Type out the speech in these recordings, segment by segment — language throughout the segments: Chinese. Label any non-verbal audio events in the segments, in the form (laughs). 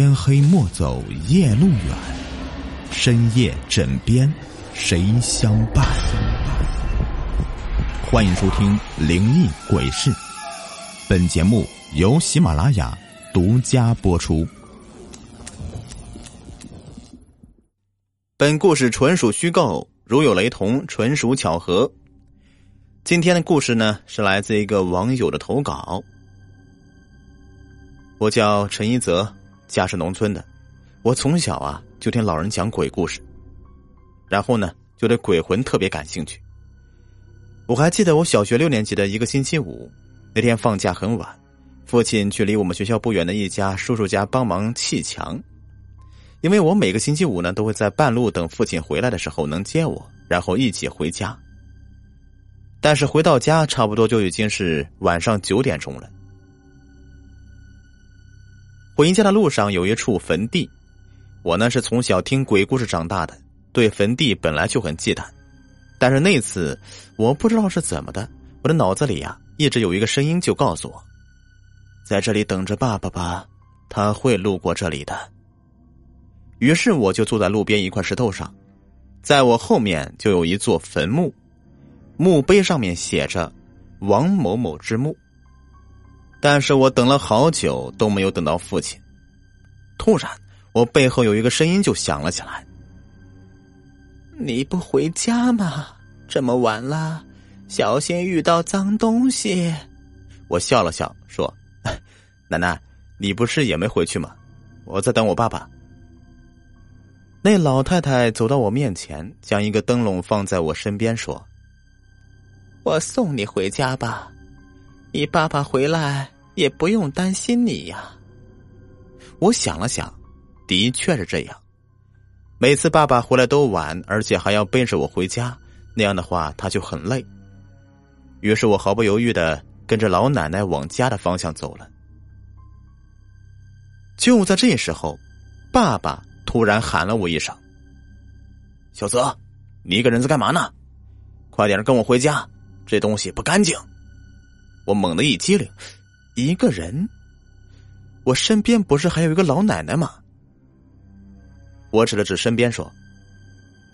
天黑莫走夜路远，深夜枕边谁相伴？欢迎收听《灵异鬼事》，本节目由喜马拉雅独家播出。本故事纯属虚构，如有雷同，纯属巧合。今天的故事呢，是来自一个网友的投稿。我叫陈一泽，家是农村的。我从小啊就听老人讲鬼故事，然后呢就对鬼魂特别感兴趣。我还记得我小学六年级的一个星期五，那天放假很晚，父亲去离我们学校不远的一家叔叔家帮忙砌墙。因为我每个星期五呢都会在半路等父亲回来的时候能接我，然后一起回家。但是回到家差不多就已经是晚上九点钟了。回家的路上有一处坟地，我呢是从小听鬼故事长大的，对坟地本来就很忌惮。但是那次我不知道是怎么的，我的脑子里呀一直有一个声音就告诉我，在这里等着爸爸吧，他会路过这里的。于是我就坐在路边一块石头上，在我后面就有一座坟墓，墓碑上面写着“王某某之墓”。但是我等了好久都没有等到父亲。突然，我背后有一个声音就响了起来：“你不回家吗？这么晚了，小心遇到脏东西。”我笑了笑说：“ (laughs) 奶奶，你不是也没回去吗？我在等我爸爸。”那老太太走到我面前，将一个灯笼放在我身边，说：“我送你回家吧。”你爸爸回来也不用担心你呀。我想了想，的确是这样。每次爸爸回来都晚，而且还要背着我回家，那样的话他就很累。于是我毫不犹豫的跟着老奶奶往家的方向走了。就在这时候，爸爸突然喊了我一声：“小泽，你一个人在干嘛呢？快点跟我回家，这东西不干净。”我猛地一激灵，一个人，我身边不是还有一个老奶奶吗？我指了指身边说：“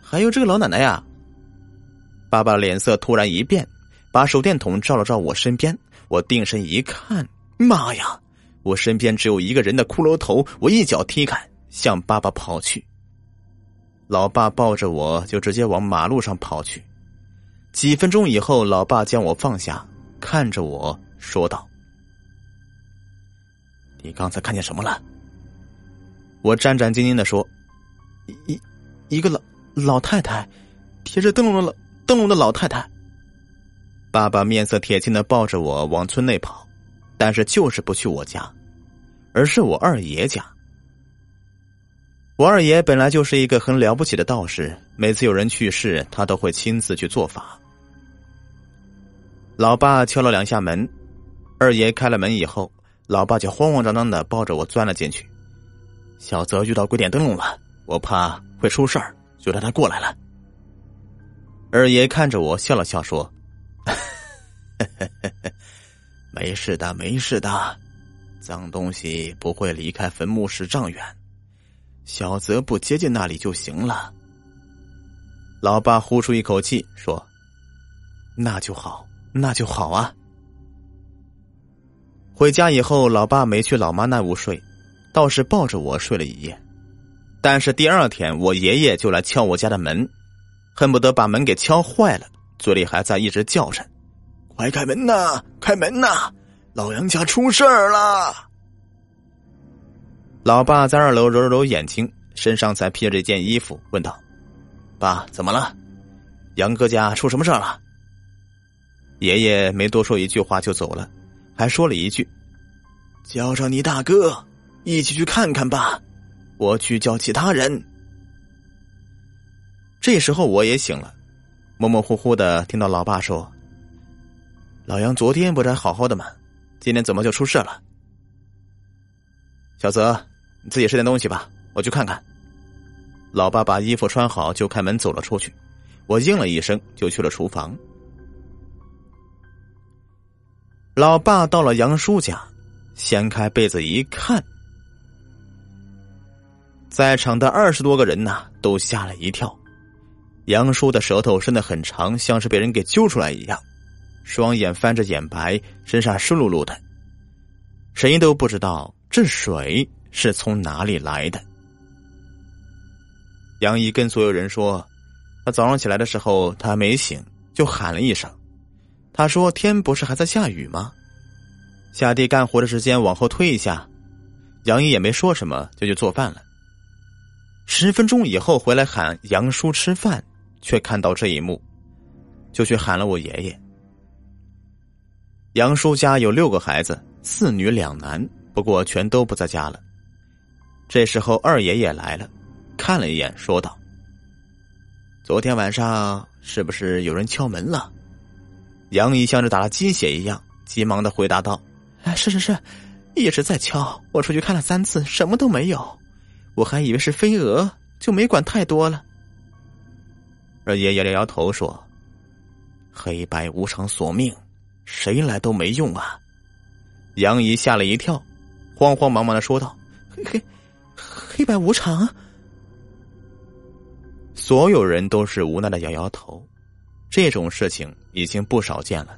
还有这个老奶奶呀。”爸爸脸色突然一变，把手电筒照了照我身边。我定神一看，妈呀！我身边只有一个人的骷髅头。我一脚踢开，向爸爸跑去。老爸抱着我就直接往马路上跑去。几分钟以后，老爸将我放下。看着我说道：“你刚才看见什么了？”我战战兢兢的说：“一一个老老太太，贴着灯笼的老灯笼的老太太。”爸爸面色铁青的抱着我往村内跑，但是就是不去我家，而是我二爷家。我二爷本来就是一个很了不起的道士，每次有人去世，他都会亲自去做法。老爸敲了两下门，二爷开了门以后，老爸就慌慌张张的抱着我钻了进去。小泽遇到鬼点灯笼了，我怕会出事儿，就让他过来了。二爷看着我笑了笑说：“ (laughs) 没事的，没事的，脏东西不会离开坟墓十丈远，小泽不接近那里就行了。”老爸呼出一口气说：“那就好。”那就好啊。回家以后，老爸没去老妈那屋睡，倒是抱着我睡了一夜。但是第二天，我爷爷就来敲我家的门，恨不得把门给敲坏了，嘴里还在一直叫着：“快开门呐，开门呐，老杨家出事儿了！”老爸在二楼揉了揉眼睛，身上才披着一件衣服，问道：“爸，怎么了？杨哥家出什么事儿了？”爷爷没多说一句话就走了，还说了一句：“叫上你大哥一起去看看吧，我去叫其他人。”这时候我也醒了，模模糊糊的听到老爸说：“老杨昨天不是还好好的吗？今天怎么就出事了？”小泽，你自己吃点东西吧，我去看看。老爸把衣服穿好就开门走了出去，我应了一声就去了厨房。老爸到了杨叔家，掀开被子一看，在场的二十多个人呐，都吓了一跳。杨叔的舌头伸得很长，像是被人给揪出来一样，双眼翻着眼白，身上湿漉漉的。谁都不知道这水是从哪里来的。杨姨跟所有人说，他早上起来的时候，他没醒，就喊了一声。他说：“天不是还在下雨吗？下地干活的时间往后推一下。”杨姨也没说什么，就去做饭了。十分钟以后回来喊杨叔吃饭。却看到这一幕，就去喊了我爷爷。杨叔家有六个孩子，四女两男，不过全都不在家了。这时候二爷爷来了，看了一眼，说道：“昨天晚上是不是有人敲门了？”杨姨像是打了鸡血一样，急忙的回答道：“哎，是是是，一直在敲。我出去看了三次，什么都没有。我还以为是飞蛾，就没管太多了。”二爷爷摇摇头说：“黑白无常索命，谁来都没用啊！”杨姨吓了一跳，慌慌忙忙的说道：“黑黑黑白无常。”所有人都是无奈的摇摇头。这种事情已经不少见了，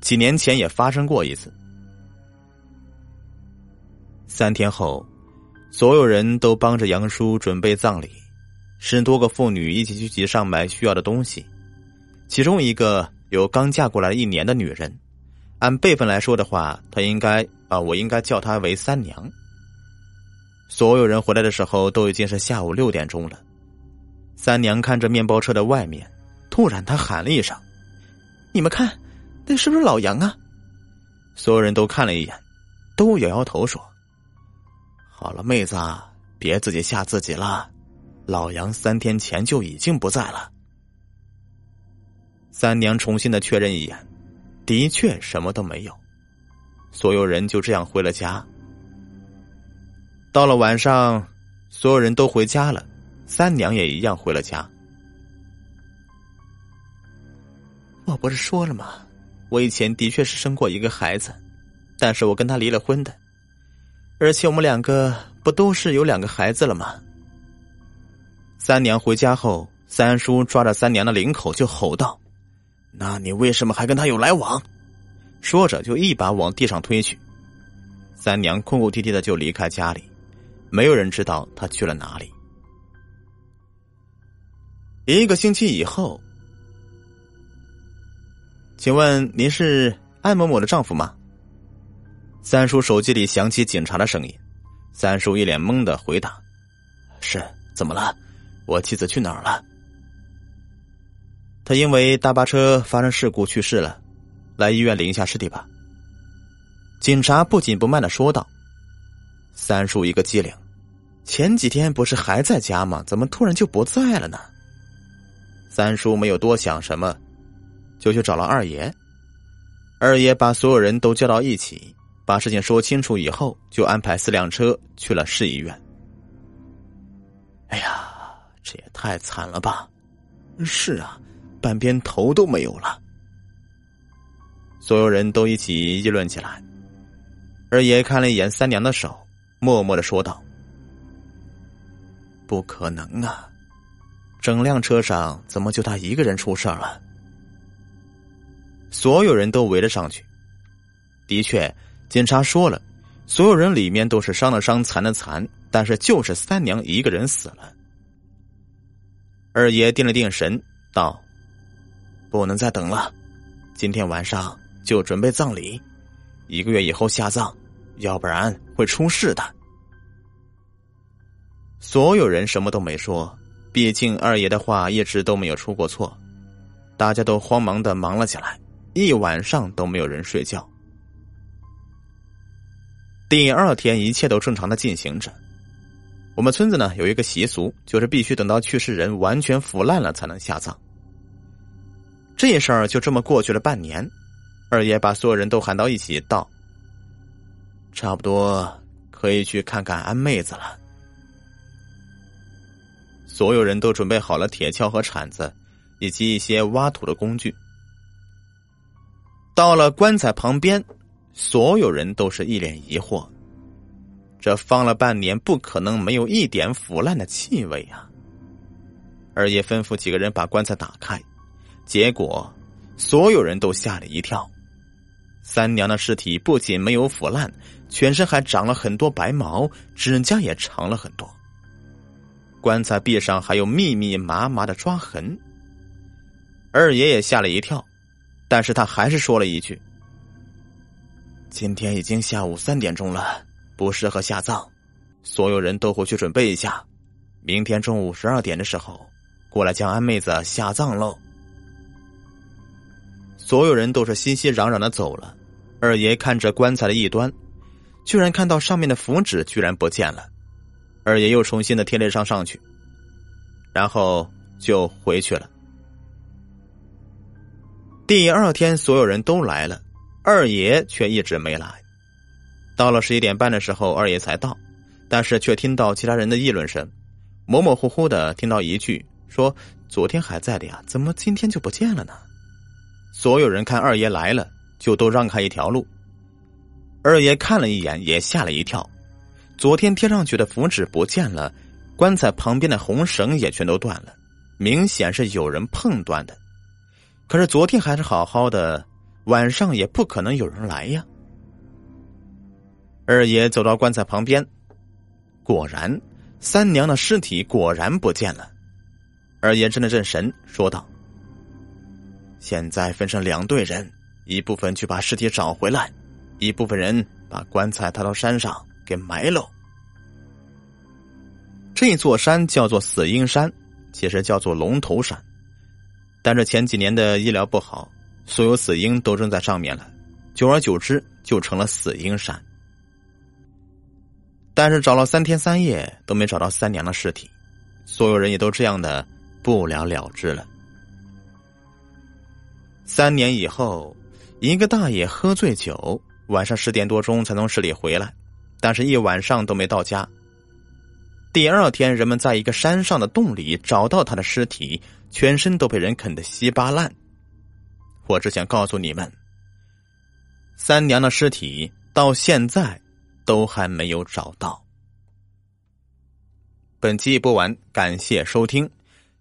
几年前也发生过一次。三天后，所有人都帮着杨叔准备葬礼。十多个妇女一起去集上买需要的东西，其中一个有刚嫁过来一年的女人，按辈分来说的话，她应该啊，我应该叫她为三娘。所有人回来的时候都已经是下午六点钟了，三娘看着面包车的外面，突然他喊了一声：“你们看，那是不是老杨啊？”所有人都看了一眼，都摇摇头说：“好了，妹子，别自己吓自己了。”老杨三天前就已经不在了。三娘重新的确认一眼，的确什么都没有。所有人就这样回了家。到了晚上，所有人都回家了，三娘也一样回了家。我不是说了吗？我以前的确是生过一个孩子，但是我跟他离了婚的，而且我们两个不都是有两个孩子了吗？三娘回家后，三叔抓着三娘的领口就吼道：“那你为什么还跟他有来往？”说着就一把往地上推去。三娘哭哭啼啼的就离开家里，没有人知道她去了哪里。一个星期以后，请问您是艾某某的丈夫吗？三叔手机里响起警察的声音，三叔一脸懵的回答：“是，怎么了？”我妻子去哪儿了？他因为大巴车发生事故去世了，来医院领一下尸体吧。警察不紧不慢的说道。三叔一个机灵，前几天不是还在家吗？怎么突然就不在了呢？三叔没有多想什么，就去找了二爷。二爷把所有人都叫到一起，把事情说清楚以后，就安排四辆车去了市医院。哎呀！这也太惨了吧！是啊，半边头都没有了。所有人都一起议论起来。二爷看了一眼三娘的手，默默的说道：“不可能啊，整辆车上怎么就他一个人出事了？”所有人都围了上去。的确，警察说了，所有人里面都是伤的伤，残的残，但是就是三娘一个人死了。二爷定了定神，道：“不能再等了，今天晚上就准备葬礼，一个月以后下葬，要不然会出事的。”所有人什么都没说，毕竟二爷的话一直都没有出过错。大家都慌忙的忙了起来，一晚上都没有人睡觉。第二天，一切都正常的进行着。我们村子呢有一个习俗，就是必须等到去世人完全腐烂了才能下葬。这事儿就这么过去了半年，二爷把所有人都喊到一起，道：“差不多可以去看看安妹子了。”所有人都准备好了铁锹和铲子，以及一些挖土的工具。到了棺材旁边，所有人都是一脸疑惑。这放了半年，不可能没有一点腐烂的气味啊！二爷吩咐几个人把棺材打开，结果所有人都吓了一跳。三娘的尸体不仅没有腐烂，全身还长了很多白毛，指甲也长了很多。棺材壁上还有密密麻麻的抓痕。二爷也吓了一跳，但是他还是说了一句：“今天已经下午三点钟了，不适合下葬，所有人都回去准备一下，明天中午十二点的时候，过来将安妹子下葬喽。”所有人都是熙熙攘攘的走了。二爷看着棺材的一端，居然看到上面的符纸居然不见了。二爷又重新的贴了上上去，然后就回去了。第二天，所有人都来了，二爷却一直没来。到了十一点半的时候，二爷才到，但是却听到其他人的议论声，模模糊糊的听到一句说：“昨天还在的呀，怎么今天就不见了呢？”所有人看二爷来了。就都让开一条路。二爷看了一眼，也吓了一跳。昨天贴上去的符纸不见了，棺材旁边的红绳也全都断了，明显是有人碰断的。可是昨天还是好好的，晚上也不可能有人来呀。二爷走到棺材旁边，果然，三娘的尸体果然不见了。二爷镇了镇神，说道：“现在分成两队人。”一部分去把尸体找回来，一部分人把棺材抬到山上给埋了。这座山叫做死婴山，其实叫做龙头山，但是前几年的医疗不好，所有死婴都扔在上面了，久而久之就成了死婴山。但是找了三天三夜都没找到三娘的尸体，所有人也都这样的不了了之了。三年以后。一个大爷喝醉酒，晚上十点多钟才从市里回来，但是一晚上都没到家。第二天，人们在一个山上的洞里找到他的尸体，全身都被人啃得稀巴烂。我只想告诉你们，三娘的尸体到现在都还没有找到。本期播完，感谢收听。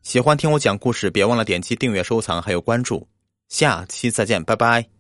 喜欢听我讲故事，别忘了点击订阅、收藏还有关注。下期再见，拜拜。